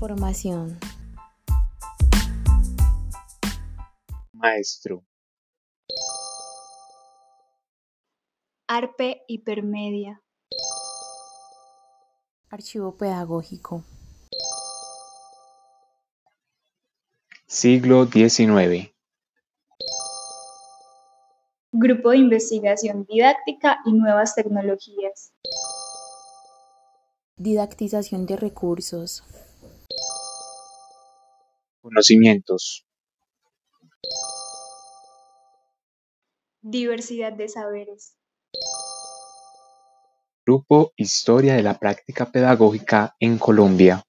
Información. Maestro. ARPE Hipermedia. Archivo pedagógico. Siglo XIX. Grupo de Investigación Didáctica y Nuevas Tecnologías. Didactización de recursos. Conocimientos. Diversidad de saberes. Grupo Historia de la Práctica Pedagógica en Colombia.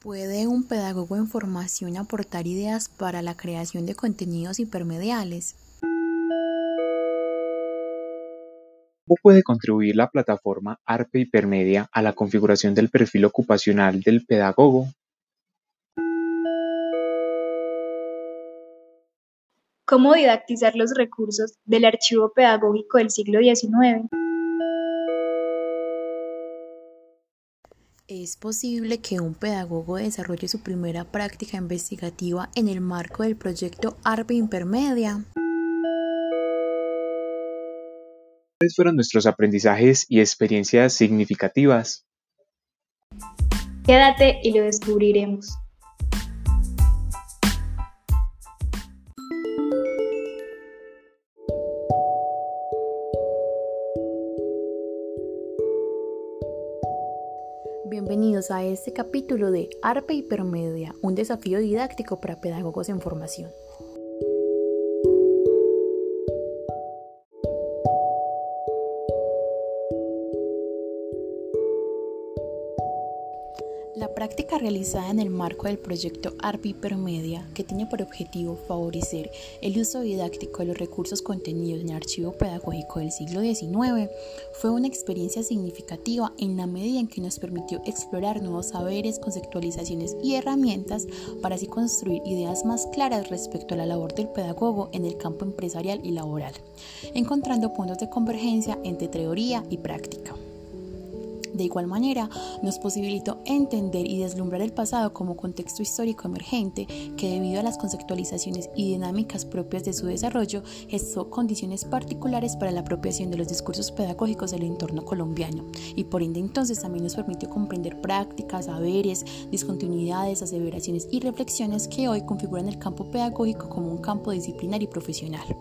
¿Puede un pedagogo en formación aportar ideas para la creación de contenidos hipermediales? ¿Cómo puede contribuir la plataforma ARPE Hipermedia a la configuración del perfil ocupacional del pedagogo? ¿Cómo didactizar los recursos del archivo pedagógico del siglo XIX? ¿Es posible que un pedagogo desarrolle su primera práctica investigativa en el marco del proyecto ARPE Hipermedia? ¿Cuáles fueron nuestros aprendizajes y experiencias significativas? Quédate y lo descubriremos. Bienvenidos a este capítulo de ARPE Hipermedia, un desafío didáctico para pedagogos en formación. Práctica realizada en el marco del proyecto ARPI Hipermedia, que tiene por objetivo favorecer el uso didáctico de los recursos contenidos en el archivo pedagógico del siglo XIX, fue una experiencia significativa en la medida en que nos permitió explorar nuevos saberes, conceptualizaciones y herramientas para así construir ideas más claras respecto a la labor del pedagogo en el campo empresarial y laboral, encontrando puntos de convergencia entre teoría y práctica. De igual manera, nos posibilitó entender y deslumbrar el pasado como contexto histórico emergente que debido a las conceptualizaciones y dinámicas propias de su desarrollo gestó condiciones particulares para la apropiación de los discursos pedagógicos del entorno colombiano y por ende entonces también nos permitió comprender prácticas, saberes, discontinuidades, aseveraciones y reflexiones que hoy configuran el campo pedagógico como un campo disciplinario y profesional.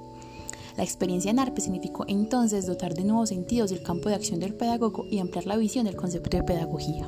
La experiencia en ARPE significó entonces dotar de nuevos sentidos el campo de acción del pedagogo y ampliar la visión del concepto de pedagogía.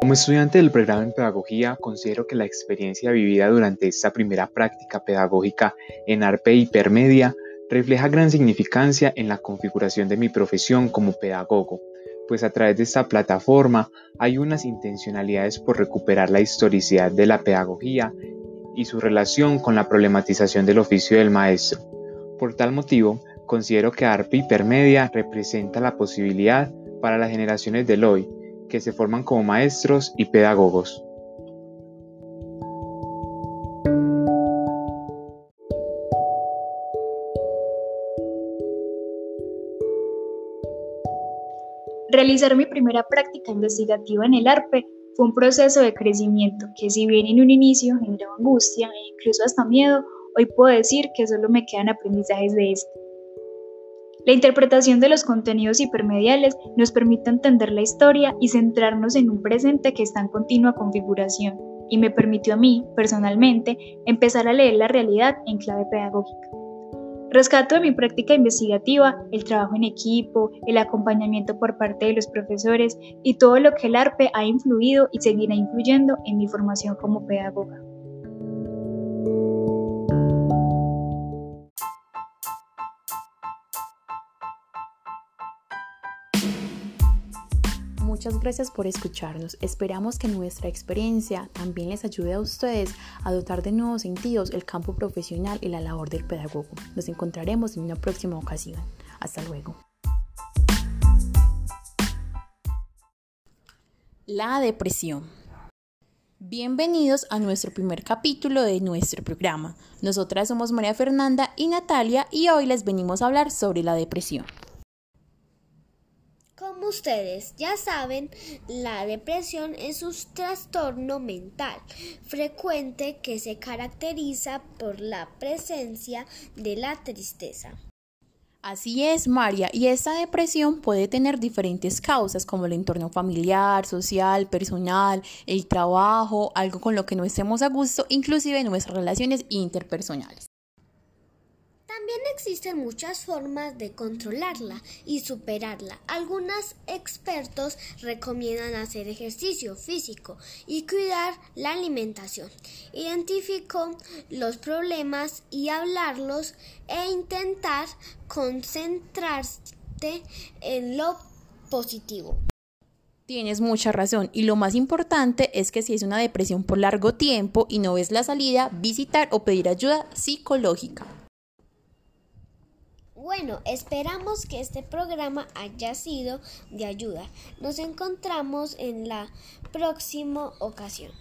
Como estudiante del programa en Pedagogía, considero que la experiencia vivida durante esta primera práctica pedagógica en ARPE Hipermedia refleja gran significancia en la configuración de mi profesión como pedagogo pues a través de esta plataforma hay unas intencionalidades por recuperar la historicidad de la pedagogía y su relación con la problematización del oficio del maestro. Por tal motivo, considero que ARPE Hipermedia representa la posibilidad para las generaciones del hoy, que se forman como maestros y pedagogos. Realizar mi primera práctica investigativa en el ARPE fue un proceso de crecimiento que si bien en un inicio generaba angustia e incluso hasta miedo, hoy puedo decir que solo me quedan aprendizajes de este. La interpretación de los contenidos hipermediales nos permite entender la historia y centrarnos en un presente que está en continua configuración y me permitió a mí, personalmente, empezar a leer la realidad en clave pedagógica. Rescato de mi práctica investigativa el trabajo en equipo, el acompañamiento por parte de los profesores y todo lo que el ARPE ha influido y seguirá influyendo en mi formación como pedagoga. Muchas gracias por escucharnos. Esperamos que nuestra experiencia también les ayude a ustedes a dotar de nuevos sentidos el campo profesional y la labor del pedagogo. Nos encontraremos en una próxima ocasión. Hasta luego. La depresión. Bienvenidos a nuestro primer capítulo de nuestro programa. Nosotras somos María Fernanda y Natalia y hoy les venimos a hablar sobre la depresión. Ustedes ya saben, la depresión es un trastorno mental frecuente que se caracteriza por la presencia de la tristeza. Así es, María, y esta depresión puede tener diferentes causas como el entorno familiar, social, personal, el trabajo, algo con lo que no estemos a gusto, inclusive nuestras relaciones interpersonales. También existen muchas formas de controlarla y superarla. Algunos expertos recomiendan hacer ejercicio físico y cuidar la alimentación. Identifico los problemas y hablarlos e intentar concentrarte en lo positivo. Tienes mucha razón y lo más importante es que si es una depresión por largo tiempo y no ves la salida, visitar o pedir ayuda psicológica. Bueno, esperamos que este programa haya sido de ayuda. Nos encontramos en la próxima ocasión.